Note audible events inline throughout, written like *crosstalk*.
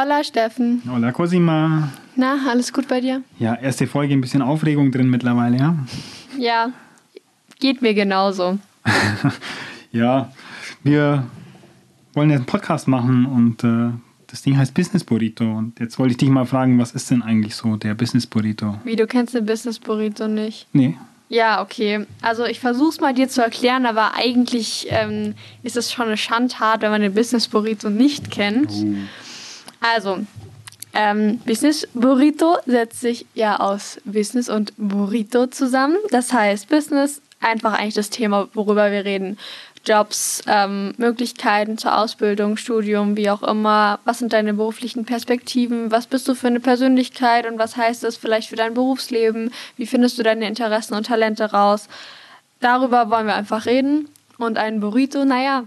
Hola Steffen. Hola Cosima. Na, alles gut bei dir? Ja, erste Folge, ein bisschen Aufregung drin mittlerweile, ja? Ja, geht mir genauso. *laughs* ja, wir wollen jetzt einen Podcast machen und äh, das Ding heißt Business Burrito. Und jetzt wollte ich dich mal fragen, was ist denn eigentlich so der Business Burrito? Wie, du kennst den Business Burrito nicht? Nee. Ja, okay. Also ich versuche es mal dir zu erklären, aber eigentlich ähm, ist es schon eine Schandtat, wenn man den Business Burrito nicht kennt. Oh. Also, ähm, Business Burrito setzt sich ja aus Business und Burrito zusammen. Das heißt, Business einfach eigentlich das Thema, worüber wir reden. Jobs, ähm, Möglichkeiten zur Ausbildung, Studium, wie auch immer. Was sind deine beruflichen Perspektiven? Was bist du für eine Persönlichkeit und was heißt das vielleicht für dein Berufsleben? Wie findest du deine Interessen und Talente raus? Darüber wollen wir einfach reden. Und ein Burrito, naja,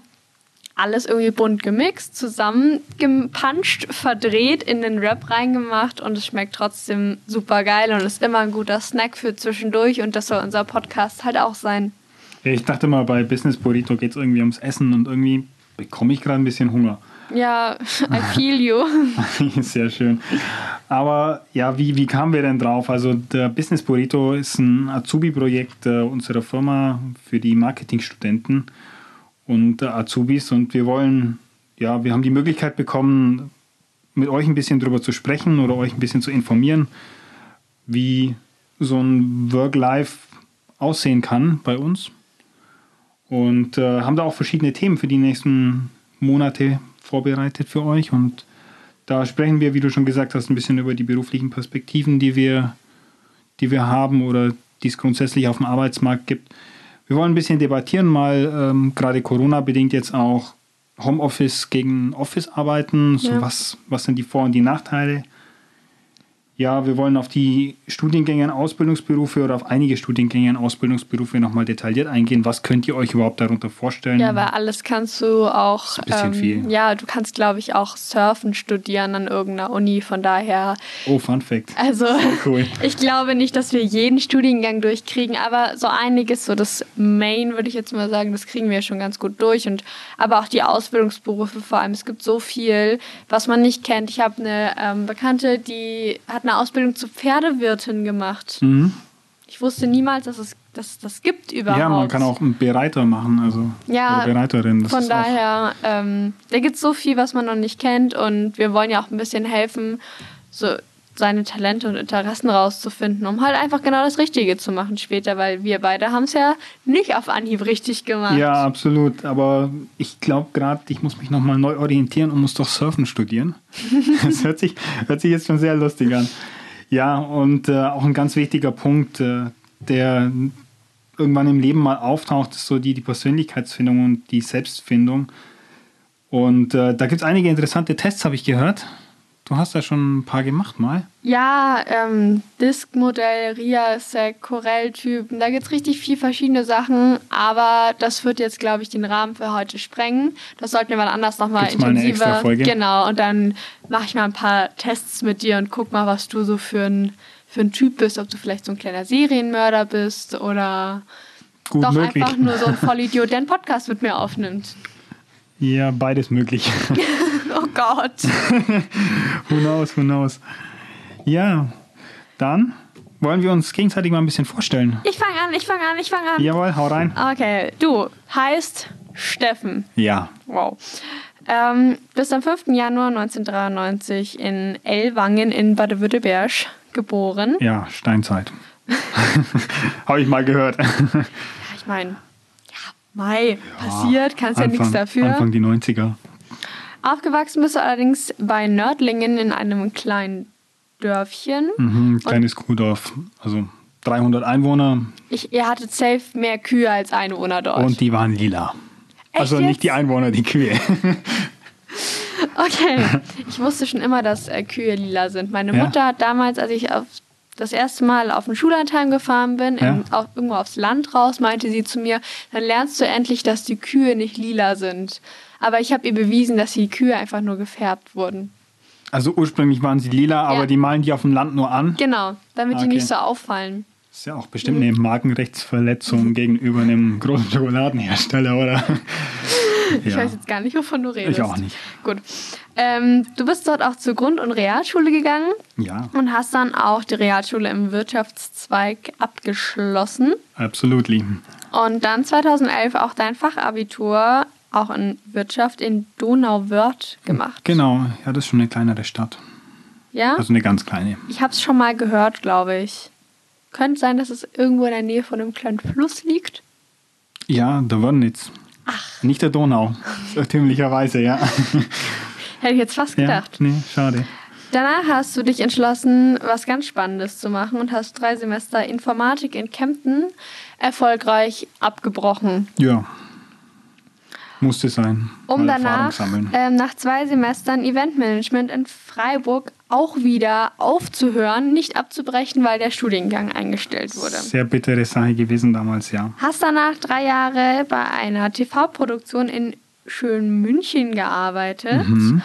alles irgendwie bunt gemixt, zusammengepanscht, verdreht, in den Rap reingemacht und es schmeckt trotzdem super geil und ist immer ein guter Snack für zwischendurch und das soll unser Podcast halt auch sein. Ich dachte mal, bei Business Burrito geht es irgendwie ums Essen und irgendwie bekomme ich gerade ein bisschen Hunger. Ja, I feel you. *laughs* Sehr schön. Aber ja, wie, wie kamen wir denn drauf? Also der Business Burrito ist ein Azubi-Projekt äh, unserer Firma für die Marketingstudenten und äh, Azubis und wir wollen, ja, wir haben die Möglichkeit bekommen, mit euch ein bisschen drüber zu sprechen oder euch ein bisschen zu informieren, wie so ein Work-Life aussehen kann bei uns. Und äh, haben da auch verschiedene Themen für die nächsten Monate vorbereitet für euch. Und da sprechen wir, wie du schon gesagt hast, ein bisschen über die beruflichen Perspektiven, die wir, die wir haben oder die es grundsätzlich auf dem Arbeitsmarkt gibt. Wir wollen ein bisschen debattieren, mal ähm, gerade Corona-bedingt jetzt auch Homeoffice gegen Office arbeiten. So Ja. was, was sind die Vor- und die Nachteile? Ja, wir wollen auf die Studiengänge und Ausbildungsberufe oder auf einige Studiengänge und Ausbildungsberufe nochmal detailliert eingehen. Was könnt ihr euch überhaupt darunter vorstellen? Ja, weil alles kannst du auch. ein bisschen viel. Ja, du kannst, glaube ich, auch Surfen studieren an irgendeiner Uni. Von daher, oh, Fun Fact. also Cool. *laughs* ich glaube nicht, dass wir jeden Studiengang durchkriegen, aber so einiges, so das Main, würde ich jetzt mal sagen, das kriegen wir schon ganz gut durch. Und aber auch die Ausbildungsberufe vor allem. Es gibt so viel, was man nicht kennt. Ich habe eine ähm, Bekannte, die hat eine Ausbildung zur Pferdewirtin gemacht. Mhm. Ich wusste niemals, dass es, dass das gibt überhaupt. Ja, man kann auch einen Bereiter machen, also Ja, Bereiterin. Von daher, ähm, da gibt es so viel, was man noch nicht kennt und wir wollen ja auch ein bisschen helfen, so seine Talente und Interessen rauszufinden, um halt einfach genau das Richtige zu machen später, weil wir beide haben es ja nicht auf Anhieb richtig gemacht. Ja, absolut. Aber ich glaube gerade, ich muss mich nochmal neu orientieren und muss doch Surfen studieren. *laughs* Das hört sich, hört sich jetzt schon sehr lustig an. Ja, und äh, auch ein ganz wichtiger Punkt, äh, der irgendwann im Leben mal auftaucht, ist so die, die Persönlichkeitsfindung und die Selbstfindung. Und äh, da gibt es einige interessante Tests, habe ich gehört. Du hast da schon ein paar gemacht mal. Ja, ähm, Disk-Modell, Ria-Sec, Corel-Typen, da gibt es richtig viel verschiedene Sachen, aber das wird jetzt, glaube ich, den Rahmen für heute sprengen. Das sollten wir mal anders nochmal Gibt's mal eine intensiver. Folge? Genau, und dann mache ich mal ein paar Tests mit dir und guck mal, was du so für ein, für ein Typ bist, ob du vielleicht so ein kleiner Serienmörder bist oder Gut doch möglich. einfach nur so ein *laughs* Vollidiot, der einen Podcast mit mir aufnimmt. Ja, beides möglich. *laughs* *laughs* Oh Gott. *laughs* who knows, who knows. Ja, dann wollen wir uns gegenseitig mal ein bisschen vorstellen. Ich fange an, ich fange an, ich fange an. Jawohl, hau rein. Okay, du heißt Steffen. Ja, Wow. Ähm, bist am 5. Januar 1993 in Ellwangen in Baden-Württemberg geboren. ja, Steinzeit. Habe ich mal gehört. Ja, ich meine, ja, Mai, passiert, kannst ja nichts dafür. Anfang die 90er. Aufgewachsen bist du allerdings bei Nördlingen in einem kleinen Dörfchen. Mhm, kleines Kuhdorf. Also 300 Einwohner Ich, ihr hattet safe mehr Kühe als Einwohner dort. und die waren lila. also jetzt? nicht die Einwohner, die Kühe. *laughs* Okay, ich wusste schon immer, dass äh, Kühe lila sind. Meine Ja? Mutter hat damals, als ich auf, das erste Mal auf den Schullandheim gefahren bin, Ja? in, auf, irgendwo aufs Land raus, meinte sie zu mir, dann lernst du endlich, dass die Kühe nicht lila sind. Aber ich habe ihr bewiesen, dass die Kühe einfach nur gefärbt wurden. Also ursprünglich waren sie lila, aber Ja. die malen die auf dem Land nur an. Genau, damit die Okay. nicht so auffallen. ist ja auch bestimmt eine Markenrechtsverletzung gegenüber einem großen Schokoladenhersteller, oder? *laughs* *laughs* Ich Ja. weiß jetzt gar nicht, wovon du redest. Ich auch nicht. Gut. Ähm, du bist dort auch zur Grund- und Realschule gegangen Ja, und hast dann auch die Realschule im Wirtschaftszweig abgeschlossen. absolutely. Und dann 2011 auch dein Fachabitur auch in Wirtschaft in Donauwörth gemacht. Genau, ja, das ist schon eine kleinere Stadt. Ja? Also eine ganz kleine. Ich habe es schon mal gehört, glaube ich. Könnte sein, dass es irgendwo in der Nähe von einem kleinen Fluss liegt. Ja, der Wörnitz. Ach. Nicht der Donau. *laughs* Irrtümlicherweise, ja. Hätte ich jetzt fast ja. gedacht. Nee, schade. Danach hast du dich entschlossen, was ganz Spannendes zu machen und hast drei Semester Informatik in Kempten erfolgreich abgebrochen. Ja. Musste sein. Um danach ähm, nach zwei Semestern Eventmanagement in Freiburg auch wieder aufzuhören, nicht abzubrechen, weil der Studiengang eingestellt wurde. Sehr bittere Sache gewesen damals, ja. Hast danach drei Jahre bei einer TV-Produktion in Schönmünchen gearbeitet, Mhm.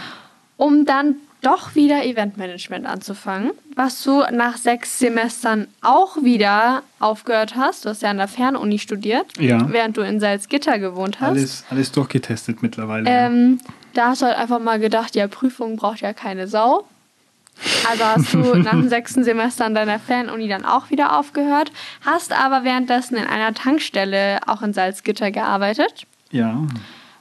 um dann doch wieder Eventmanagement anzufangen, was du nach sechs Semestern auch wieder aufgehört hast. Du hast ja an der Fernuni studiert, Ja. während du in Salzgitter gewohnt hast. Alles, alles durchgetestet mittlerweile. ja. Ähm, da hast du halt einfach mal gedacht, ja, Prüfung braucht ja keine Sau. Also hast du *laughs* nach dem sechsten Semester an deiner Fernuni dann auch wieder aufgehört, hast aber währenddessen in einer Tankstelle auch in Salzgitter gearbeitet. Ja,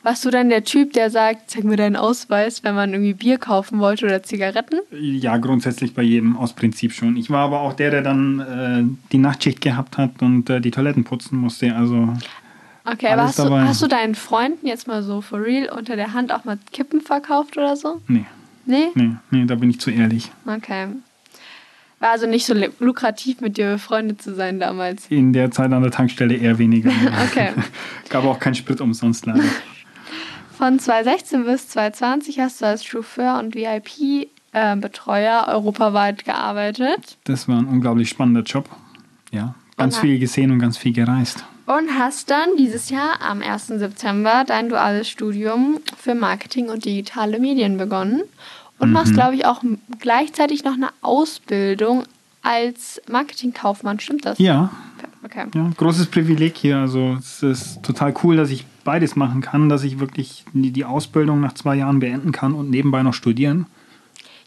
Warst du dann der Typ, der sagt, zeig mir deinen Ausweis, wenn man irgendwie Bier kaufen wollte oder Zigaretten? ja, grundsätzlich bei jedem aus Prinzip schon. Ich war aber auch der, der dann äh, die Nachtschicht gehabt hat und äh, die Toiletten putzen musste. Also Okay, aber hast du, hast du deinen Freunden jetzt mal so for real unter der Hand auch mal Kippen verkauft oder so? nee, Nee? nee, nee, da bin ich zu ehrlich. Okay. War also nicht so lu- lukrativ, mit dir befreundet zu sein damals. In der Zeit an der Tankstelle eher weniger. *laughs* Okay. *laughs* Gab auch keinen Sprit umsonst leider. *laughs* Von 2016 bis 2020 hast du als Chauffeur und VIP-Betreuer europaweit gearbeitet Das war ein unglaublich spannender Job. Ja, ganz Und- viel gesehen und ganz viel gereist. und hast dann dieses Jahr am 1. September dein duales Studium für Marketing und digitale Medien begonnen und machst, glaube ich, auch gleichzeitig noch eine Ausbildung als Marketingkaufmann. Stimmt das? Ja, Okay. ja, großes Privileg hier. Also es ist total cool, dass ich beides machen kann, dass ich wirklich die, Ausbildung nach zwei Jahren beenden kann und nebenbei noch studieren.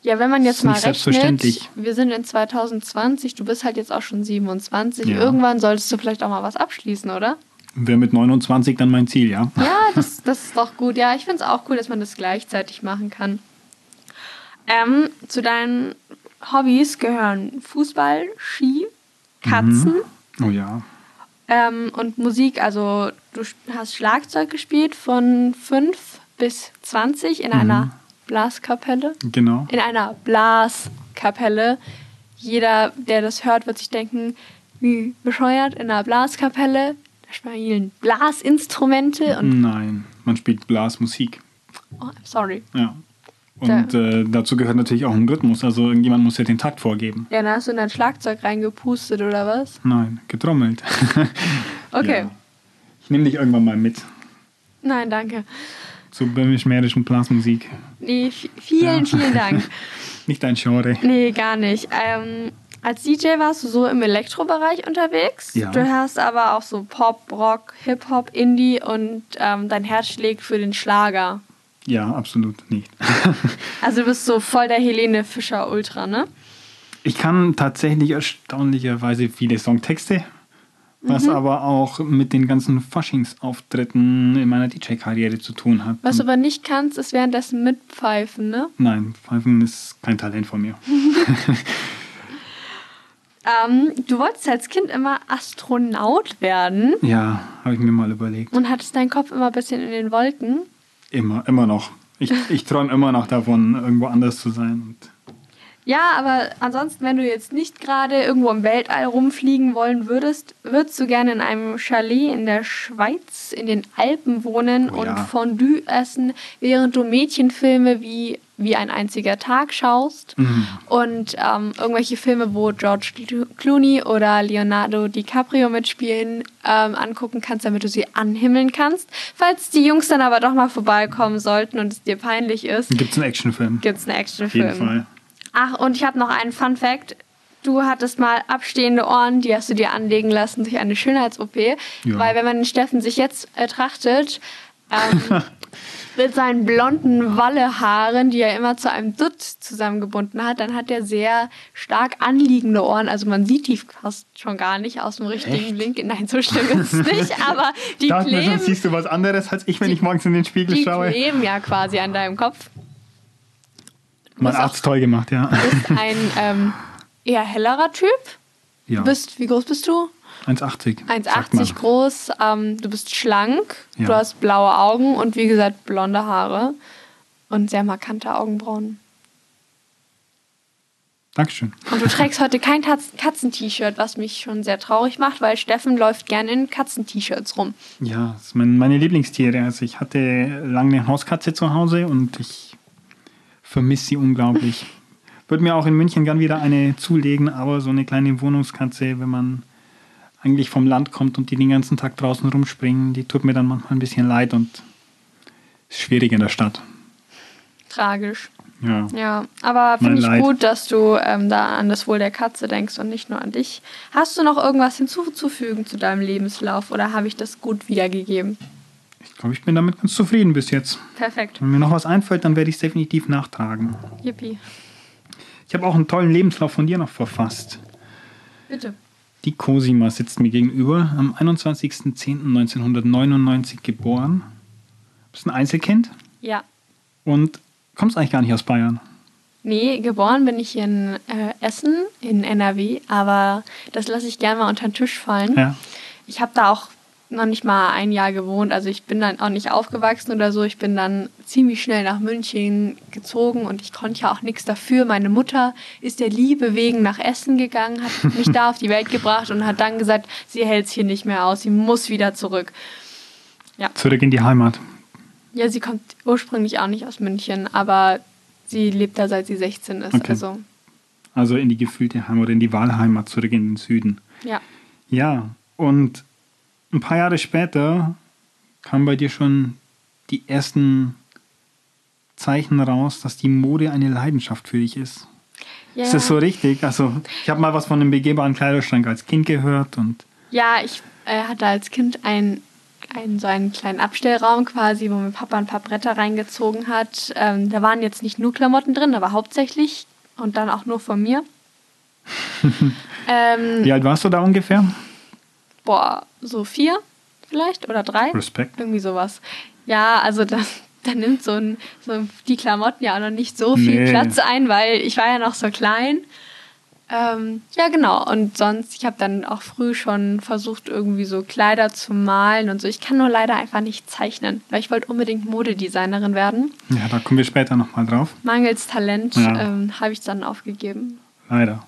Ja, wenn man jetzt mal rechnet, selbstverständlich. wir sind in 2020, du bist halt jetzt auch schon 27, Ja. irgendwann solltest du vielleicht auch mal was abschließen, oder? Wäre mit 29 dann mein Ziel, ja. Ja, *laughs* das, das ist doch gut. Ja, ich finde es auch cool, dass man das gleichzeitig machen kann. Ähm, zu deinen Hobbys gehören Fußball, Ski, Katzen Oh ja. Ähm, und Musik. Also du hast Schlagzeug gespielt von 5 bis 20 in einer Blaskapelle. Genau. In einer Blaskapelle. Jeder, der das hört, wird sich denken, wie bescheuert, in einer Blaskapelle. Da spielen Blasinstrumente und... Nein, man spielt Blasmusik. Oh, I'm sorry. Ja. Und äh, dazu gehört natürlich auch ein Rhythmus. Also irgendjemand muss ja den Takt vorgeben. Ja, dann hast du in dein Schlagzeug reingepustet oder was? Nein, getrommelt. *laughs* Okay. Ja. Ich nehme dich irgendwann mal mit Nein, danke. zur böhmisch-mährischen Blasmusik. Nee, vielen, Ja. vielen Dank. *laughs* Nicht dein Genre. Nee, gar nicht. Ähm, als DJ warst du so im Elektrobereich unterwegs. Ja. Du hast aber auch so Pop, Rock, Hip-Hop, Indie und ähm, dein Herz schlägt für den Schlager. Ja, absolut nicht. *laughs* Also du bist so voll der Helene Fischer Ultra, ne? Ich kann tatsächlich erstaunlicherweise viele Songtexte, was Mhm. aber auch mit den ganzen Faschingsauftritten in meiner DJ-Karriere zu tun hat. Was du aber nicht kannst, ist währenddessen mitpfeifen, ne? Nein, Pfeifen ist kein Talent von mir. *laughs* Ähm, du wolltest als Kind immer Astronaut werden Ja, habe ich mir mal überlegt. und hattest deinen Kopf immer ein bisschen in den Wolken. Immer, immer noch. Ich, ich träume immer noch davon, irgendwo anders zu sein. Und Ja, aber ansonsten, wenn du jetzt nicht gerade irgendwo im Weltall rumfliegen wollen würdest, würdest du gerne in einem Chalet in der Schweiz in den Alpen wohnen Oh und ja. Fondue essen, während du Mädchenfilme wie wie ein einziger Tag schaust Mhm. und ähm, irgendwelche Filme, wo George Clooney oder Leonardo DiCaprio mitspielen, ähm, angucken kannst, damit du sie anhimmeln kannst. Falls die Jungs dann aber doch mal vorbeikommen sollten und es dir peinlich ist, gibt es einen Actionfilm? gibt es einen Auf Actionfilm. jeden Fall. Ach, und ich habe noch einen Fun Fact. Du hattest mal abstehende Ohren, die hast du dir anlegen lassen durch eine Schönheits-OP. Weil wenn man den Steffen sich jetzt betrachtet, ähm, *laughs* mit seinen blonden Wallehaaren, die er immer zu einem Dutt zusammengebunden hat, dann hat er sehr stark anliegende Ohren. Also man sieht die fast schon gar nicht aus dem richtigen Winkel. Nein, so schlimm ist es nicht, *laughs* aber die Da hat man schon, kleben, siehst du was anderes als ich, wenn ich morgens in den Spiegel die schaue. kleben ja quasi an deinem Kopf. Mein Arzt toll gemacht, ja. Du bist ein ähm, eher hellerer Typ. ja. Du bist, wie groß bist du? 1,80. sagt 1,80 man. groß. Ähm, du bist schlank. Ja. Du hast blaue Augen und wie gesagt blonde Haare. Und sehr markante Augenbrauen. Dankeschön. Und du trägst heute kein Katz- Katzen-T-Shirt, was mich schon sehr traurig macht, weil Steffen läuft gerne in Katzen-T-Shirts rum. Ja, das sind meine Lieblingstiere. Also ich hatte lange eine Hauskatze zu Hause und ich vermisse sie unglaublich. *laughs* Würde mir auch in München gern wieder eine zulegen, aber so eine kleine Wohnungskatze, wenn man eigentlich vom Land kommt und die den ganzen Tag draußen rumspringen, die tut mir dann manchmal ein bisschen leid und ist schwierig in der Stadt. Tragisch. Ja. Ja, aber finde ich Leid. gut, dass du ähm, da an das Wohl der Katze denkst und nicht nur an dich. Hast du noch irgendwas hinzuzufügen zu deinem Lebenslauf oder habe ich das gut wiedergegeben? Ich glaube, ich bin damit ganz zufrieden bis jetzt. Perfekt. Wenn mir noch was einfällt, dann werde ich es definitiv nachtragen. Yippie. Ich habe auch einen tollen Lebenslauf von dir noch verfasst. Bitte. Die Cosima sitzt mir gegenüber, am 21.10.1999 geboren. Bist ein Einzelkind Ja. und kommst eigentlich gar nicht aus Bayern. Nee, geboren bin ich in äh, Essen, in NRW, aber das lasse ich gerne mal unter den Tisch fallen. Ja. Ich habe da auch noch nicht mal ein Jahr gewohnt, also ich bin dann auch nicht aufgewachsen oder so. Ich bin dann ziemlich schnell nach München gezogen und ich konnte ja auch nichts dafür. Meine Mutter ist der Liebe wegen nach Essen gegangen, hat *laughs* mich da auf die Welt gebracht und hat dann gesagt, sie hält es hier nicht mehr aus, sie muss wieder zurück. Zurück in die Heimat. Ja, sie kommt ursprünglich auch nicht aus München, aber sie lebt da seit sie 16 ist. Okay. Also, Also in die gefühlte Heimat, in die Wahlheimat, zurück in den Süden. ja. Ja, und ein paar Jahre später kamen bei dir schon die ersten Zeichen raus, dass die Mode eine Leidenschaft für dich ist. ja. Ist das so richtig? Also, ich habe mal was von einem begehbaren Kleiderschrank als Kind gehört und Ja, ich äh, hatte als Kind ein, ein, so einen kleinen Abstellraum quasi, wo mein Papa ein paar Bretter reingezogen hat. Ähm, da waren jetzt nicht nur Klamotten drin, aber hauptsächlich und dann auch nur von mir. *laughs* ähm, wie alt warst du da ungefähr? Boah, so vier vielleicht oder drei? Respekt. Irgendwie sowas. Ja, also da, *laughs* da nimmt so, ein, so die Klamotten ja auch noch nicht so viel Nee. Platz ein, weil ich war ja noch so klein. Ähm, ja, genau. Und sonst, ich habe dann auch früh schon versucht, irgendwie so Kleider zu malen und so. Ich kann nur leider einfach nicht zeichnen, weil ich wollte unbedingt Modedesignerin werden. Ja, da kommen wir später nochmal drauf. Mangels Talent Ja. ähm, habe ich dann aufgegeben. Leider.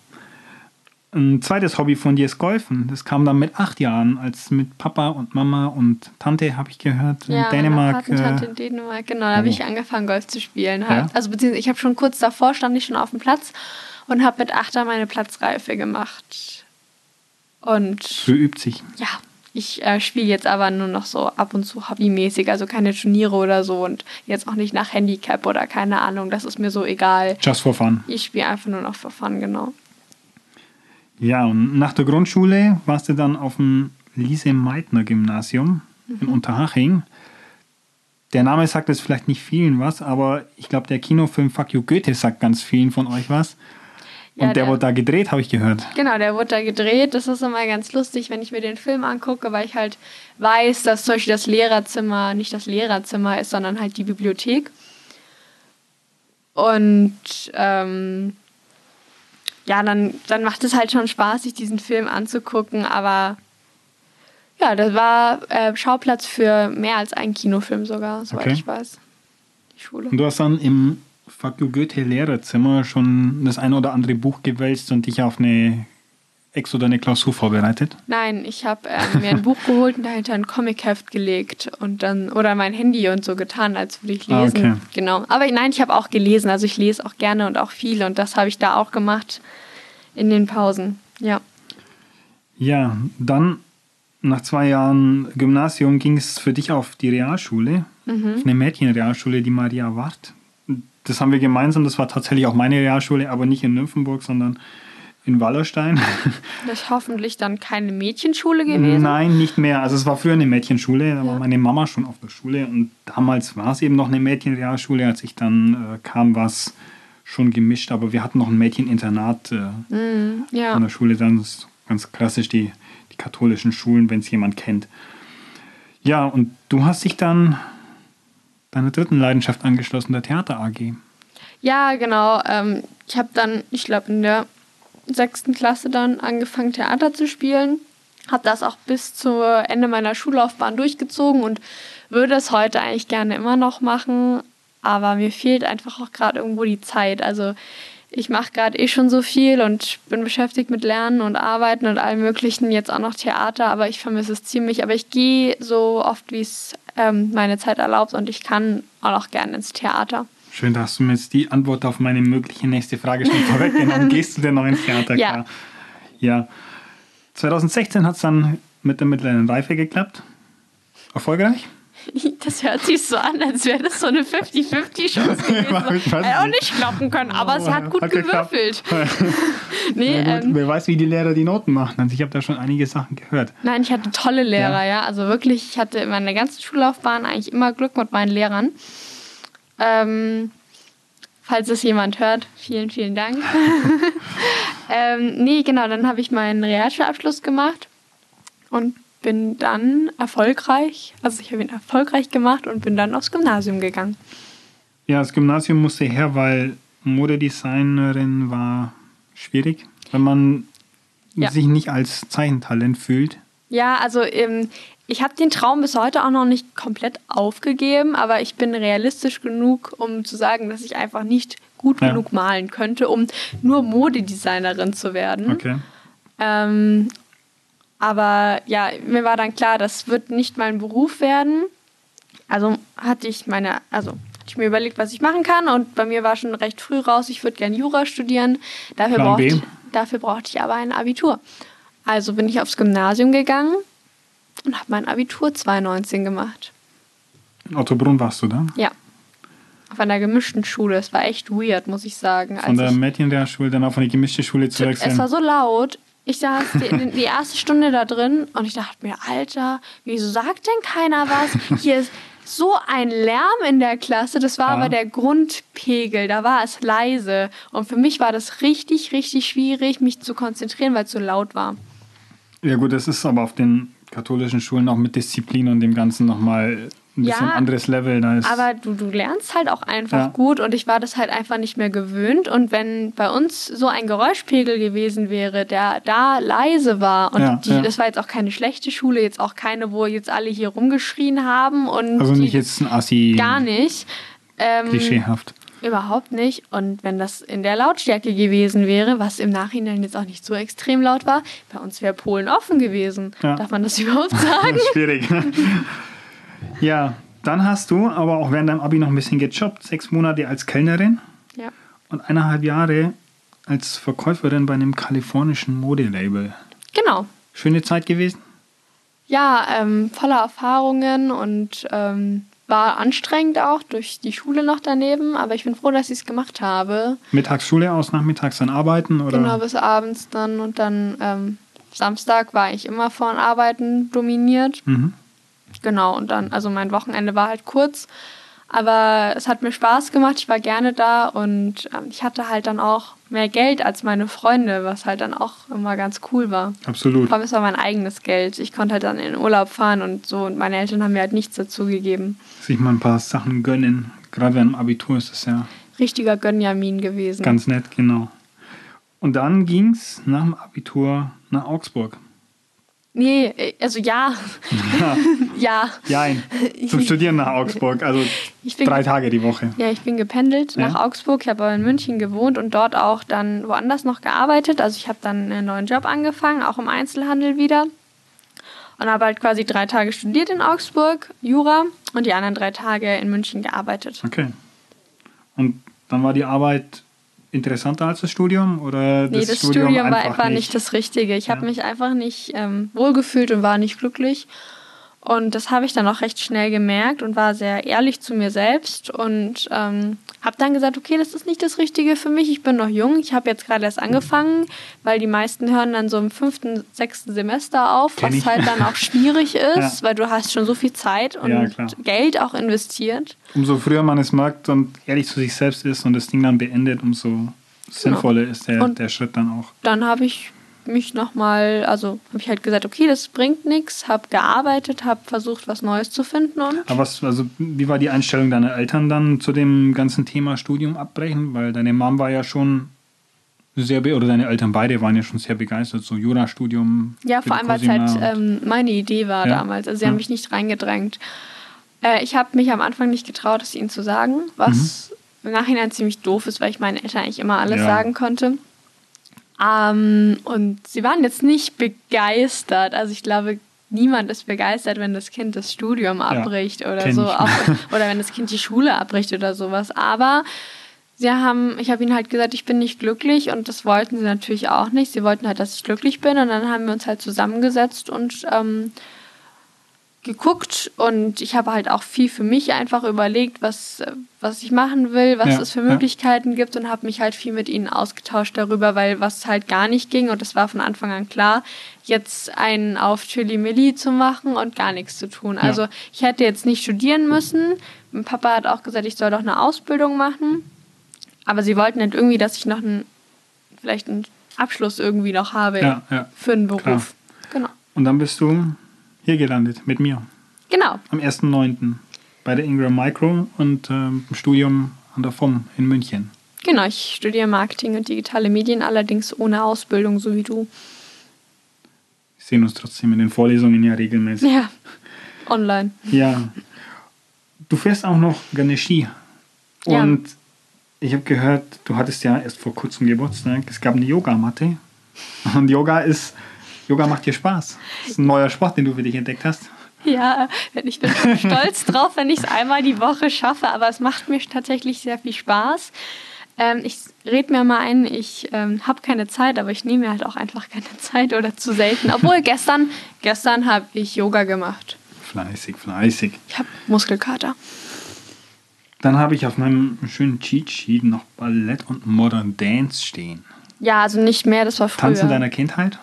Ein zweites Hobby von dir ist Golfen. Das kam dann mit acht Jahren, als mit Papa und Mama und Tante, habe ich gehört, in Ja, Dänemark. meine Patentante Äh, in Dänemark, genau. Da habe oh. ich angefangen, Golf zu spielen. Halt. Ja? Also beziehungsweise ich habe schon kurz davor, stand ich schon auf dem Platz und habe mit Achter meine Platzreife gemacht. Und so übt sich. ja, ich äh, spiele jetzt aber nur noch so ab und zu hobbymäßig, also keine Turniere oder so und jetzt auch nicht nach Handicap oder keine Ahnung, das ist mir so egal. Just for fun. Ich spiele einfach nur noch for fun, genau. Ja, und nach der Grundschule warst du dann auf dem Lise-Meitner-Gymnasium in Mhm. Unterhaching. Der Name sagt jetzt vielleicht nicht vielen was, aber ich glaube, der Kinofilm Fuck You Goethe sagt ganz vielen von euch was. Und Ja, der, der- wurde da gedreht, habe ich gehört. Genau, der wurde da gedreht. Das ist immer ganz lustig, wenn ich mir den Film angucke, weil ich halt weiß, dass zum Beispiel das Lehrerzimmer nicht das Lehrerzimmer ist, sondern halt die Bibliothek. Und ähm, ja, dann, dann macht es halt schon Spaß, sich diesen Film anzugucken. Aber ja, das war äh, Schauplatz für mehr als einen Kinofilm sogar, soweit Okay. ich weiß. Die Schule. Und du hast dann im Fuck You Goethe Lehrerzimmer schon das ein oder andere Buch gewälzt und dich auf eine Ex- oder eine Klausur vorbereitet. Nein, ich habe äh, mir ein Buch geholt und dahinter ein Comicheft gelegt und dann oder mein Handy und so getan, als würde ich Ah, lesen. okay. Genau. Aber nein, ich habe auch gelesen, also ich lese auch gerne und auch viel und das habe ich da auch gemacht in den Pausen. Ja. Ja, dann nach zwei Jahren Gymnasium ging es für dich auf die Realschule, auf eine Mädchenrealschule, die Maria Wart. Das haben wir gemeinsam, das war tatsächlich auch meine Realschule, aber nicht in Nymphenburg, sondern in Wallerstein. *laughs* Das ist hoffentlich dann keine Mädchenschule gewesen. Nein, nicht mehr. Also es war früher eine Mädchenschule, da war meine Mama schon auf der Schule und damals war es eben noch eine Mädchenrealschule. Als ich dann äh, kam, war es schon gemischt, aber wir hatten noch ein Mädcheninternat äh, Mhm, ja. an der Schule. Dann ist ganz klassisch die, die katholischen Schulen, wenn es jemand kennt. Ja, und du hast dich dann deiner dritten Leidenschaft angeschlossen, der Theater AG. Ja, genau. Ähm, ich habe dann, ich glaube, in der sechsten Klasse dann angefangen, Theater zu spielen. Habe das auch bis zu Ende meiner Schullaufbahn durchgezogen und würde es heute eigentlich gerne immer noch machen. Aber mir fehlt einfach auch gerade irgendwo die Zeit. Also ich mache gerade eh schon so viel und bin beschäftigt mit Lernen und Arbeiten und allem Möglichen. Jetzt auch noch Theater, aber ich vermisse es ziemlich. Aber ich gehe so oft, wie es ähm, meine Zeit erlaubt und ich kann auch noch gerne ins Theater. Schön, da hast du mir jetzt die Antwort auf meine mögliche nächste Frage schon *laughs* vorweggenommen. Gehst du denn noch ins Theater? Ja. Ja. 2016 hat es dann mit der mittleren Reife geklappt. Erfolgreich? *laughs* Das hört sich so an, als wäre das so eine 50-50-Chance *laughs* gewesen. Hätte auch nicht. klappen können, aber es hat gut Hat gewürfelt. Nee, Ja, gut, ähm, wer weiß, wie die Lehrer die Noten machen. Also ich habe da schon einige Sachen gehört. nein, ich hatte tolle Lehrer, ja. Also wirklich, ich hatte in meiner ganzen Schullaufbahn eigentlich immer Glück mit meinen Lehrern. Ähm, falls es jemand hört, vielen, vielen Dank. *laughs* ähm, nee, genau, dann habe ich meinen Realschulabschluss gemacht und bin dann erfolgreich, also ich habe ihn erfolgreich gemacht und bin dann aufs Gymnasium gegangen. Ja, das Gymnasium musste her, weil Modedesignerin war schwierig, wenn man Ja. sich nicht als Zeichentalent fühlt. Ja, also ähm, ich habe den Traum bis heute auch noch nicht komplett aufgegeben, aber ich bin realistisch genug, um zu sagen, dass ich einfach nicht gut Ja. genug malen könnte, um nur Modedesignerin zu werden. Okay. Ähm, aber ja, mir war dann klar, das wird nicht mein Beruf werden. Also hatte ich meine, also ich mir überlegt, was ich machen kann und bei mir war schon recht früh raus, ich würde gerne Jura studieren. Dafür brauchte, dafür brauchte ich aber ein Abitur. Also bin ich aufs Gymnasium gegangen und habe mein Abitur 2019 gemacht. In Ottobrunn warst du da? Ja. Auf einer gemischten Schule. Es war echt weird, muss ich sagen. Von als der Mädchenrealschule dann auf eine gemischte Schule zu wechseln. Es war so laut. Ich saß die, die erste Stunde da drin und ich dachte mir, Alter, wieso sagt denn keiner was? Hier ist so ein Lärm in der Klasse. Das war Ja. aber der Grundpegel. Da war es leise. Und für mich war das richtig, richtig schwierig, mich zu konzentrieren, weil es so laut war. Ja gut, das ist aber auf den katholischen Schulen auch mit Disziplin und dem Ganzen nochmal ein bisschen Ja, anderes Level. Da ist, Aber du, du lernst halt auch einfach Ja. gut und ich war das halt einfach nicht mehr gewöhnt. Und wenn bei uns so ein Geräuschpegel gewesen wäre, der da leise war und Ja, die, das war jetzt auch keine schlechte Schule, jetzt auch keine, wo jetzt alle hier rumgeschrien haben und also nicht jetzt ein Assi gar nicht. Ähm, klischeehaft. Überhaupt nicht. Und wenn das in der Lautstärke gewesen wäre, was im Nachhinein jetzt auch nicht so extrem laut war, bei uns wäre Polen offen gewesen. Ja. Darf man das *laughs* überhaupt *laughs* sagen? Schwierig. *laughs* ja, dann hast du aber auch während deinem Abi noch ein bisschen gejobbt. Sechs Monate als Kellnerin ja. und eineinhalb Jahre als Verkäuferin bei einem kalifornischen Modelabel. Genau. Schöne Zeit gewesen? Ja, ähm, voller Erfahrungen und ähm, war anstrengend auch durch die Schule noch daneben, aber ich bin froh, dass ich es gemacht habe. Mittagsschule aus, nachmittags dann arbeiten? Oder? Genau, bis abends dann und dann ähm, Samstag war ich immer von Arbeiten dominiert. Mhm. Genau, und dann, also mein Wochenende war halt kurz, aber es hat mir Spaß gemacht, ich war gerne da und ähm, ich hatte halt dann auch mehr Geld als meine Freunde, was halt dann auch immer ganz cool war. Absolut. Vor allem, es war mein eigenes Geld. Ich konnte halt dann in den Urlaub fahren und so und meine Eltern haben mir halt nichts dazu gegeben. Sich mal ein paar Sachen gönnen. Gerade während dem Abitur ist es ja Richtiger Gönjamin gewesen. ganz nett, genau. Und dann ging es nach dem Abitur nach Augsburg. nee, äh, also ja. *laughs* *laughs* ja. Jein, zum Studieren nach Augsburg. Also drei Tage die Woche. Ja, ich bin gependelt Ja. nach Augsburg. Ich habe aber in München gewohnt und dort auch dann woanders noch gearbeitet. Also ich habe dann einen neuen Job angefangen, auch im Einzelhandel wieder. Und habe halt quasi drei Tage studiert in Augsburg, Jura, und die anderen drei Tage in München gearbeitet. Okay. Und dann war die Arbeit interessanter als das Studium? Oder Nee, das, das Studium, war einfach einfach nicht das Richtige. Ich habe Ja. mich einfach nicht ähm, wohlgefühlt und war nicht glücklich. Und das habe ich dann auch recht schnell gemerkt und war sehr ehrlich zu mir selbst und ähm, habe dann gesagt, okay, das ist nicht das Richtige für mich. Ich bin noch jung. Ich habe jetzt gerade erst angefangen, weil die meisten hören dann so im fünften, sechsten Semester auf, Kenn was ich. halt dann auch *laughs* schwierig ist, Ja. weil du hast schon so viel Zeit und Ja. Geld auch investiert. Umso früher man es merkt und ehrlich zu sich selbst ist und das Ding dann beendet, umso sinnvoller ist der, Und- der Schritt dann auch. Dann habe ich mich nochmal, also habe ich halt gesagt, okay, das bringt nichts, habe gearbeitet, habe versucht, was Neues zu finden und Aber was, also, wie war die Einstellung deiner Eltern dann zu dem ganzen Thema Studium abbrechen? Weil deine Mom war ja schon sehr, oder deine Eltern beide waren ja schon sehr begeistert, so Jurastudium. Ja, vor allem, weil es halt ähm, meine Idee war Ja. damals. Also sie Ja. haben mich nicht reingedrängt. Äh, ich habe mich am Anfang nicht getraut, es ihnen zu sagen, was im Nachhinein ziemlich doof ist, weil ich meinen Eltern eigentlich immer alles Mhm. Ja. sagen konnte. Ähm, und sie waren jetzt nicht begeistert. Also ich glaube, niemand ist begeistert, wenn das Kind das Studium abbricht oder kenn so. Auch, *laughs* oder wenn das Kind die Schule abbricht oder sowas. Aber sie haben, ich habe ihnen halt gesagt, ich bin nicht glücklich und das wollten sie natürlich auch nicht. Sie wollten halt, dass ich glücklich bin und dann haben wir uns halt zusammengesetzt und ähm, geguckt und ich habe halt auch viel für mich einfach überlegt, was, äh, was ich machen will, was Ja, es für ja. Möglichkeiten gibt und habe mich halt viel mit ihnen ausgetauscht darüber, weil was halt gar nicht ging und das war von Anfang an klar, jetzt einen auf Chili Milli zu machen und gar nichts zu tun. Also ich hätte jetzt nicht studieren müssen. Mein Papa hat auch gesagt, ich soll doch eine Ausbildung machen, aber sie wollten halt irgendwie, dass ich noch einen, vielleicht einen Abschluss irgendwie noch habe Ja, ja. für einen Beruf. Klar. Genau. Und dann bist du hier gelandet mit mir Genau. am 1.9. bei der Ingram Micro und ähm, im Studium an der FOM in München. Genau, ich studiere Marketing und digitale Medien, allerdings ohne Ausbildung, so wie du. Wir sehen uns trotzdem in den Vorlesungen ja regelmäßig. Ja, online. Ja. Du fährst auch noch gerne Ski. Ja. Und ich habe gehört, du hattest ja erst vor kurzem Geburtstag. Es gab eine Yogamatte. Und Yoga ist, Yoga macht dir Spaß. Das ist ein neuer Sport, den du für dich entdeckt hast. Ja, ich bin *laughs* stolz drauf, wenn ich es einmal die Woche schaffe, aber es macht mir tatsächlich sehr viel Spaß. Ähm, ich rede mir mal ein, ich ähm, habe keine Zeit, aber ich nehme mir halt auch einfach keine *laughs* Zeit oder zu selten. Obwohl gestern, gestern habe ich Yoga gemacht. Fleißig, fleißig. Ich habe Muskelkater. Dann habe ich auf meinem schönen Cheat Sheet noch Ballett und Modern Dance stehen. Ja, also nicht mehr, das war früher. Tanzen deiner Kindheit?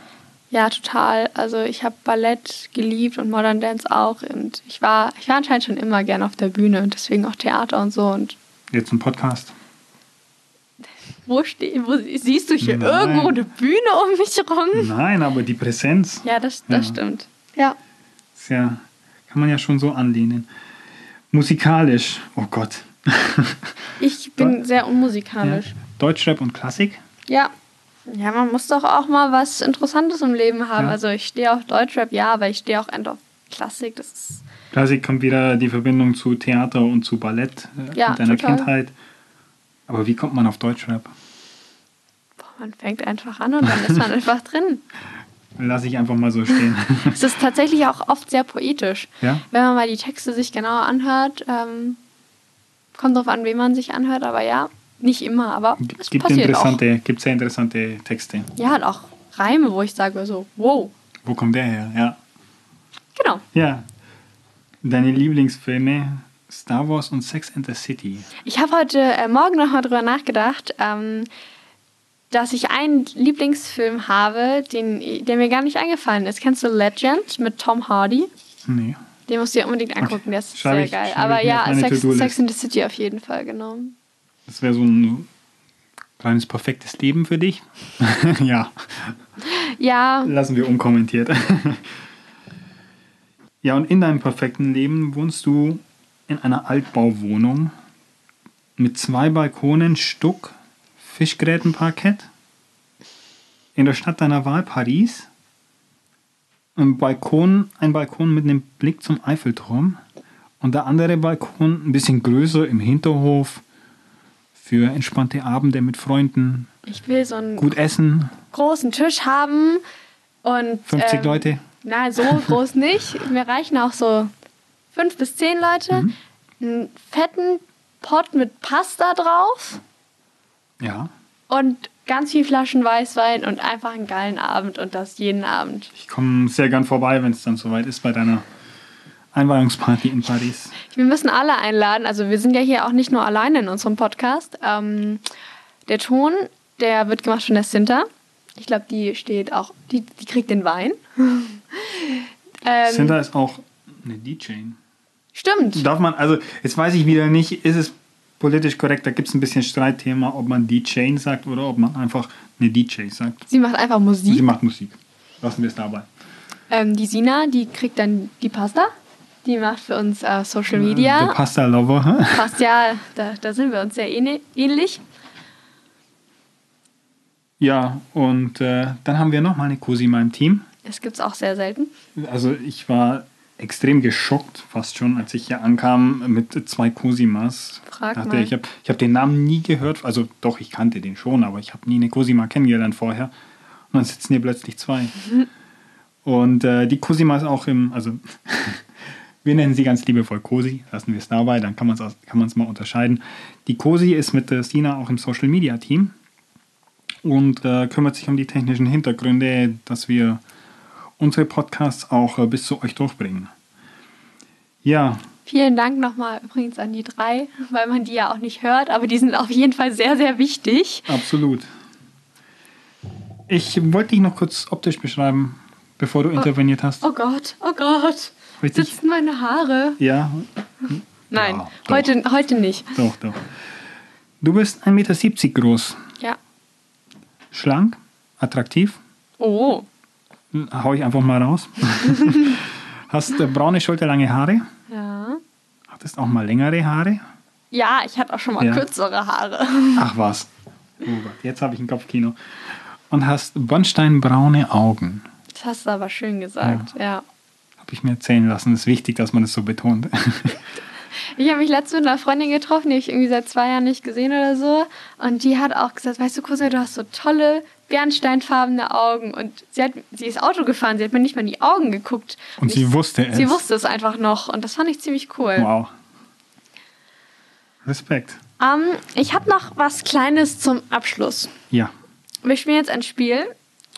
Ja, total. Also ich habe Ballett geliebt und Modern Dance auch. Und ich war, ich war anscheinend schon immer gern auf der Bühne und deswegen auch Theater und so. Und Jetzt ein Podcast. wo steh, wo siehst du hier Nein. irgendwo eine Bühne um mich rum? Nein, aber die Präsenz Ja, das, das Ja. stimmt. Ja. ist ja, kann man ja schon so anlehnen. Musikalisch, oh Gott. Ich bin sehr unmusikalisch. Deutschrap und Klassik? Ja. Ja, man muss doch auch mal was Interessantes im Leben haben. Ja. Also ich stehe auf Deutschrap, ja, aber ich stehe auch einfach auf Klassik. Das ist Klassik kommt wieder die Verbindung zu Theater und zu Ballett äh, Ja, in deiner total. Kindheit. Aber wie kommt man auf Deutschrap? boah, man fängt einfach an und dann ist man *laughs* einfach drin. Lass ich einfach mal so stehen. *laughs* Es ist tatsächlich auch oft sehr poetisch. ja? Wenn man mal die Texte sich genauer anhört, ähm, kommt drauf an, wen man sich anhört, aber ja, nicht immer, aber es Gibt passiert auch. interessante, gibt sehr interessante Texte. Ja, und auch Reime, wo ich sage so, wow, Wo kommt der her? Ja. genau. Ja. Deine Lieblingsfilme Star Wars und Sex and the City. Ich habe heute äh, Morgen nochmal drüber nachgedacht, ähm, dass ich einen Lieblingsfilm habe, den, der mir gar nicht eingefallen ist. Kennst du Legend mit Tom Hardy? Nee. Den musst du dir unbedingt angucken, der ist Schreibe sehr ich- geil. Aber ja, Sex. Sex in the City auf jeden Fall, genau. Das wäre so ein kleines perfektes Leben für dich. *laughs* ja. Ja, Lassen wir unkommentiert. *laughs* ja, und in deinem perfekten Leben wohnst du in einer Altbauwohnung mit zwei Balkonen, Stuck, Fischgrätenparkett. In der Stadt deiner Wahl, Paris. Ein Balkon, ein Balkon mit einem Blick zum Eiffelturm. Und der andere Balkon ein bisschen größer im Hinterhof für entspannte Abende mit Freunden, ich will so einen gut essen, großen Tisch haben und 50 ähm, Leute. Na, so groß nicht. Mir reichen auch so fünf bis zehn Leute. Mhm. Einen fetten Pot mit Pasta drauf Ja, und ganz viel Flaschen Weißwein und einfach einen geilen Abend und das jeden Abend. ich komme sehr gern vorbei, wenn es dann soweit ist bei deiner Einweihungsparty in Paris. Wir müssen alle einladen. Also wir sind ja hier auch nicht nur alleine in unserem Podcast. Ähm, der Ton, der wird gemacht von der Sinta. Ich glaube, die steht auch, die, die kriegt den Wein. *laughs* ähm, Sinta ist auch eine DJ. Stimmt. Darf man, also jetzt weiß ich wieder nicht, ist es politisch korrekt, da gibt es ein bisschen Streitthema, ob man DJ sagt oder ob man einfach eine DJ sagt. Sie macht einfach Musik. Sie macht Musik. Lassen wir es dabei. Ähm, die Sina, die kriegt dann die Pasta. Die macht für uns äh, Social Media. Der Pasta Lover. Passt ja, da, da sind wir uns sehr ähnlich. Ja, und äh, dann haben wir noch mal eine Cosima im Team. Das gibt es auch sehr selten. Also ich war extrem geschockt, fast schon, als ich hier ankam mit zwei Cosimas. Frag dachte, mal. Ich habe ich hab den Namen nie gehört. Also doch, ich kannte den schon, aber ich habe nie eine Cosima kennengelernt vorher. Und dann sitzen hier plötzlich zwei. *laughs* Und äh, die Cosima ist auch im, also *laughs* wir nennen sie ganz liebevoll Cosi, lassen wir es dabei, dann kann man es kann mal unterscheiden. Die Cosi ist mit der Sina auch im Social Media Team und äh, kümmert sich um die technischen Hintergründe, dass wir unsere Podcasts auch äh, bis zu euch durchbringen. Ja. Vielen Dank nochmal übrigens an die drei, weil man die ja auch nicht hört, aber die sind auf jeden Fall sehr, sehr wichtig. Absolut. Ich wollte dich noch kurz optisch beschreiben, bevor du oh, interveniert hast. Oh Gott, oh Gott. Richtig? Sitzen meine Haare? Ja. Nein, ja, heute, heute nicht. Doch, doch. Du bist 1,70 Meter groß. Ja. Schlank, attraktiv. Oh. Hau ich einfach mal raus. *laughs* Hast äh, braune, schulterlange Haare. Ja. Hattest auch mal längere Haare. Ja, ich hatte auch schon mal ja. kürzere Haare. Ach was. Oh Gott, jetzt habe ich ein Kopfkino. Und hast bernsteinbraune Augen. Das hast du aber schön gesagt, ja. ja. Habe ich mir erzählen lassen. Es ist wichtig, dass man das so betont. Ich habe mich letztens mit einer Freundin getroffen, die ich irgendwie seit zwei Jahren nicht gesehen oder so. Und die hat auch gesagt, weißt du, Cousin, du hast so tolle bernsteinfarbene Augen. Und sie, hat, sie ist Auto gefahren, sie hat mir nicht mal in die Augen geguckt. Und, und sie ich, wusste es. Sie wusste es einfach noch. Und das fand ich ziemlich cool. Wow. Respekt. Um, ähm, ich habe noch was Kleines zum Abschluss. Ja. Wir spielen jetzt ein Spiel.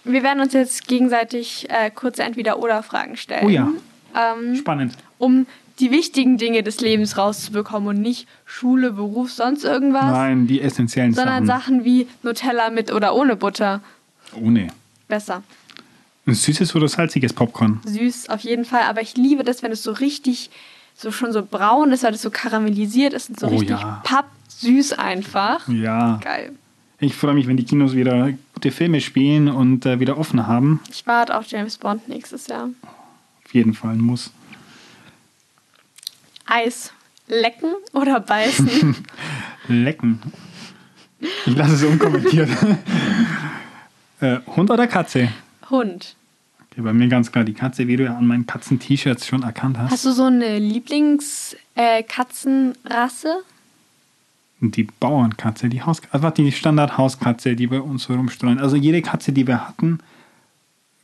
Wir werden uns jetzt gegenseitig äh, kurze Entweder-Oder-Fragen stellen. Oh ja. Ähm, Spannend. Um die wichtigen Dinge des Lebens rauszubekommen und nicht Schule, Beruf, sonst irgendwas. Nein, die essentiellen sondern Sachen. Sondern Sachen wie Nutella mit oder ohne Butter. Ohne. Besser. Ein süßes oder salziges Popcorn? Süß, auf jeden Fall. Aber ich liebe das, wenn es so richtig, so schon so braun ist, weil es so karamellisiert ist und so oh, richtig ja. pappsüß einfach. Ja. Geil. Ich freue mich, wenn die Kinos wieder gute Filme spielen und äh, wieder offen haben. Ich warte auf James Bond nächstes Jahr. Auf jeden Fall muss. Eis lecken oder beißen? *laughs* lecken. Ich lasse es unkommentiert. *laughs* äh, Hund oder Katze? Hund. Okay, bei mir ganz klar die Katze, wie du ja an meinen Katzen-T-Shirts schon erkannt hast. Hast du so eine Lieblingskatzenrasse? Die Bauernkatze, die Haus also die Standard-Hauskatze, die bei uns so rumstreuen. Also jede Katze, die wir hatten,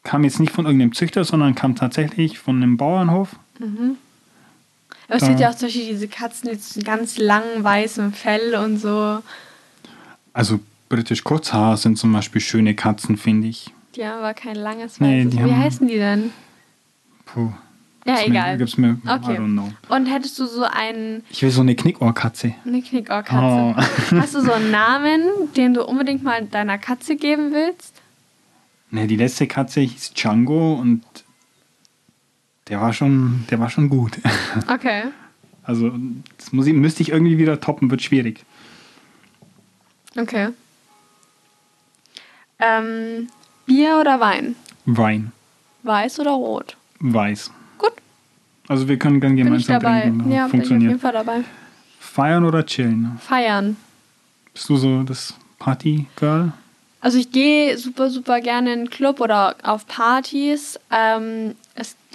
kam jetzt nicht von irgendeinem Züchter, sondern kam tatsächlich von einem Bauernhof. Mhm. Aber es gibt ja auch zum Beispiel diese Katzen mit ganz langem weißem Fell und so. Also britisch Kurzhaar sind zum Beispiel schöne Katzen, finde ich. Die haben aber kein langes nee, weißes. Wie haben, heißen die denn? Puh. Ja, gibt's egal. Mir, gibt's mir, okay. Und hättest du so einen. Ich will so eine Knickohrkatze. Eine Knickohrkatze. Oh. *laughs* Hast du so einen Namen, den du unbedingt mal deiner Katze geben willst? Ne, die letzte Katze hieß Django und der war schon, der war schon gut. *laughs* Okay. Also, das muss ich, müsste ich irgendwie wieder toppen, wird schwierig. Okay. Ähm, Bier oder Wein? Wein. Weiß oder rot? Weiß. Also wir können dann gemeinsam bin ich dabei. trinken. Ja, Funktioniert. bin ich auf jeden Fall dabei. Feiern oder chillen? Feiern. Bist du so das Party-Girl? Also ich gehe super, super gerne in den Club oder auf Partys. Ähm,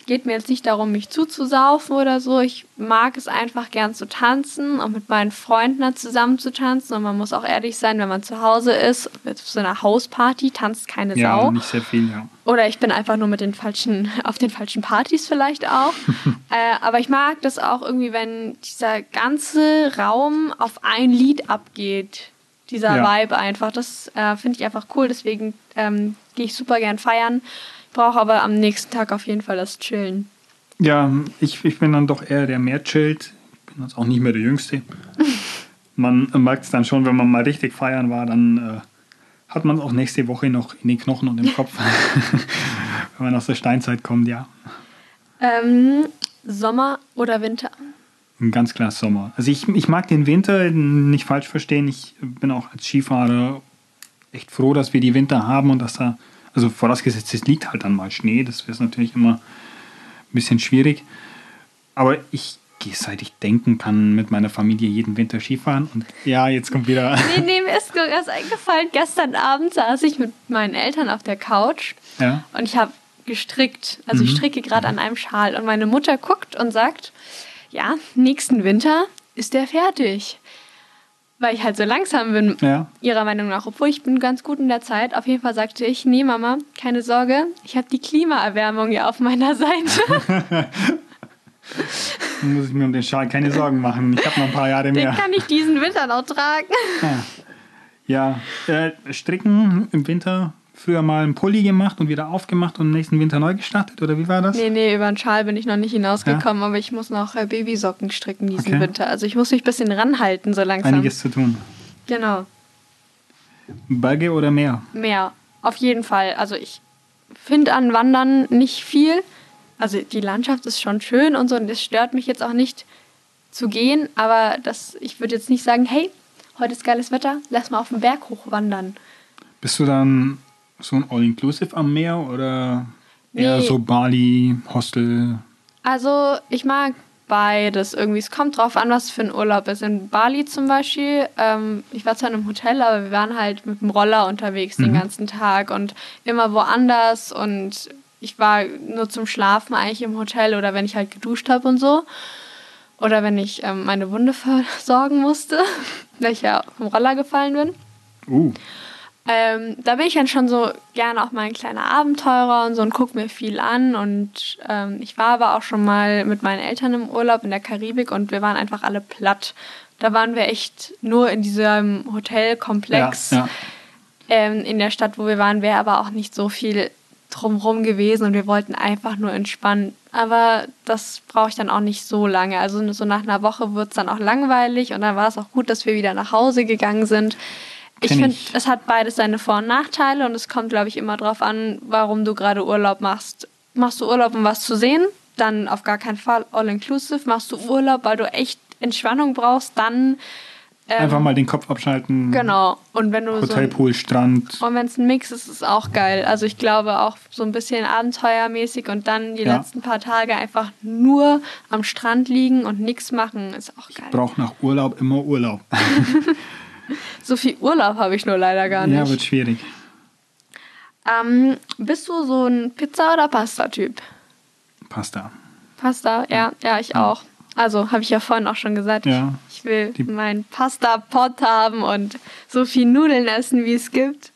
geht mir jetzt nicht darum, mich zuzusaufen oder so. Ich mag es einfach gern zu tanzen und mit meinen Freunden zusammen zu tanzen. Und man muss auch ehrlich sein, wenn man zu Hause ist, mit so einer Hausparty, tanzt keine ja, Sau. Ja, nicht sehr viel, ja. Oder ich bin einfach nur mit den falschen, *laughs* auf den falschen Partys vielleicht auch. *laughs* äh, aber ich mag das auch irgendwie, wenn dieser ganze Raum auf ein Lied abgeht. Dieser ja. Vibe einfach. Das äh, finde ich einfach cool. Deswegen ähm, gehe ich super gern feiern brauche aber am nächsten Tag auf jeden Fall das Chillen. Ja, ich, ich bin dann doch eher der mehr chillt. Ich bin jetzt auch nicht mehr der Jüngste. *laughs* Man merkt es dann schon, wenn man mal richtig feiern war, dann äh, hat man es auch nächste Woche noch in den Knochen und im *laughs* Kopf. *laughs* wenn man aus der Steinzeit kommt, ja. Ähm, Sommer oder Winter? Ganz klar Sommer. Also ich, ich mag den Winter, nicht falsch verstehen. Ich bin auch als Skifahrer echt froh, dass wir die Winter haben und dass da, also vorausgesetzt, es liegt halt dann mal Schnee. Das wäre natürlich immer ein bisschen schwierig. Aber ich gehe, seit ich denken kann, mit meiner Familie jeden Winter Skifahren. Und ja, jetzt kommt wieder. *laughs* Nee, nee, mir ist erst eingefallen. Gestern Abend saß ich mit meinen Eltern auf der Couch Ja. und ich habe gestrickt. Also ich Mhm. stricke gerade an einem Schal und meine Mutter guckt und sagt, ja, nächsten Winter ist der fertig. Weil ich halt so langsam bin, Ja. ihrer Meinung nach. Obwohl ich bin ganz gut in der Zeit. Auf jeden Fall sagte ich, nee Mama, keine Sorge, ich habe die Klimaerwärmung ja auf meiner Seite. Dann *laughs* *laughs* muss ich mir um den Schal keine Sorgen machen. Ich habe noch ein paar Jahre Den mehr. kann ich diesen Winter noch tragen. Ja, äh, Stricken im Winter früher mal einen Pulli gemacht und wieder aufgemacht und im nächsten Winter neu gestartet oder wie war das? Nee, nee, über den Schal bin ich noch nicht hinausgekommen, aber ich muss noch äh, Babysocken stricken diesen Okay. Winter. Also ich muss mich ein bisschen ranhalten, so langsam. Einiges zu tun. Genau. Berge oder Meer? Mehr. Auf jeden Fall. Also ich finde an Wandern nicht viel. Also die Landschaft ist schon schön und so und es stört mich jetzt auch nicht zu gehen, aber das, ich würde jetzt nicht sagen, hey, heute ist geiles Wetter, lass mal auf den Berg hochwandern. Bist du dann so ein All-Inclusive am Meer oder eher Nee. so Bali, Hostel? Also ich mag beides irgendwie. Es kommt drauf an, was für ein Urlaub ist. In Bali zum Beispiel, ähm, ich war zwar in einem Hotel, aber wir waren halt mit dem Roller unterwegs den Mhm. ganzen Tag und immer woanders und ich war nur zum Schlafen eigentlich im Hotel oder wenn ich halt geduscht habe und so. Oder wenn ich ähm, meine Wunde *laughs* versorgen musste, *laughs* weil ich ja vom Roller gefallen bin. Uh, Ähm, da bin ich dann schon so gerne auch mal ein kleiner Abenteurer und so und gucke mir viel an. Und ähm, ich war aber auch schon mal mit meinen Eltern im Urlaub in der Karibik und wir waren einfach alle platt. Da waren wir echt nur in diesem Hotelkomplex. Ja, ja. Ähm, in der Stadt, wo wir waren, wäre aber auch nicht so viel drumrum gewesen und wir wollten einfach nur entspannen. Aber das brauche ich dann auch nicht so lange. Also so nach einer Woche wird es dann auch langweilig und dann war es auch gut, dass wir wieder nach Hause gegangen sind. Ich finde, ich. es hat beides seine Vor- und Nachteile und es kommt, glaube ich, immer darauf an, warum du gerade Urlaub machst. Machst du Urlaub, um was zu sehen? Dann auf gar keinen Fall all-inclusive. Machst du Urlaub, weil du echt Entspannung brauchst? Dann ähm, einfach mal den Kopf abschalten. Genau. Und wenn du so Hotel, Pool, Strand. und wenn es ein Mix ist, ist es auch geil. Also ich glaube auch so ein bisschen abenteuermäßig und dann die Ja. letzten paar Tage einfach nur am Strand liegen und nichts machen, ist auch geil. Braucht nach Urlaub immer Urlaub. *laughs* So viel Urlaub habe ich nur leider gar Ja, nicht. wird schwierig. ähm, bist du so ein Pizza- oder Pasta-Typ? Pasta. Pasta, ja, ja, ich auch. Also habe ich ja vorhin auch schon gesagt, Ja. ich, ich will Die- meinen Pasta-Pot haben und so viel Nudeln essen, wie es gibt.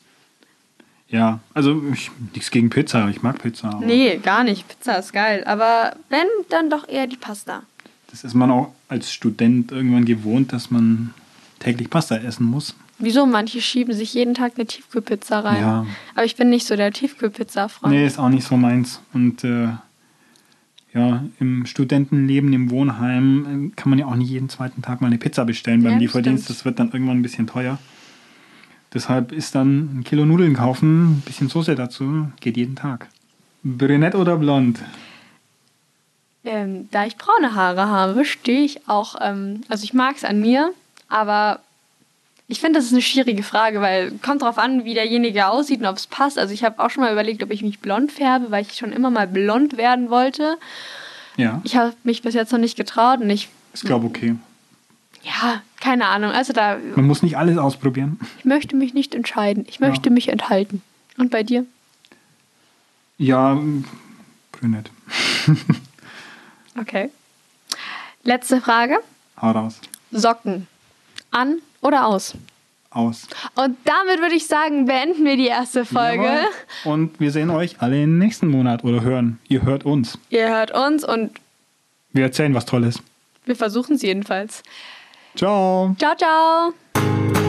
Ja, also ich, nichts gegen Pizza. Ich mag Pizza. Aber Nee, gar nicht. Pizza ist geil. Aber wenn, dann doch eher die Pasta. Das ist man auch als Student irgendwann gewohnt, dass man täglich Pasta essen muss. Wieso? Manche schieben sich jeden Tag eine Tiefkühlpizza rein. Ja. Aber ich bin nicht so der Tiefkühlpizza-Freund. Nee, ist auch nicht so meins. Und äh, ja, im Studentenleben, im Wohnheim, äh, kann man ja auch nicht jeden zweiten Tag mal eine Pizza bestellen Ja, beim das Lieferdienst. stimmt. Das wird dann irgendwann ein bisschen teuer. Deshalb ist dann ein Kilo Nudeln kaufen, ein bisschen Soße dazu, geht jeden Tag. Brünett oder blond? Ähm, da ich braune Haare habe, stehe ich auch, ähm, also ich mag es an mir, aber ich finde, das ist eine schwierige Frage, weil kommt drauf an, wie derjenige aussieht und ob es passt. Also ich habe auch schon mal überlegt, ob ich mich blond färbe, weil ich schon immer mal blond werden wollte. Ja, Ich habe mich bis jetzt noch nicht getraut und ich, ist glaube okay. ja, keine Ahnung. Also da, Man muss nicht alles ausprobieren. ich möchte mich nicht entscheiden. Ich möchte mich enthalten. Und bei dir? Ja, brünett. *laughs* Okay. Letzte Frage. Hau raus. Socken. An oder aus? Aus. Und damit würde ich sagen, beenden wir die erste Folge. Jawohl. Und wir sehen euch alle im nächsten Monat oder hören. Ihr hört uns. Ihr hört uns und Wir erzählen was Tolles. wir versuchen es jedenfalls. Ciao. Ciao, ciao.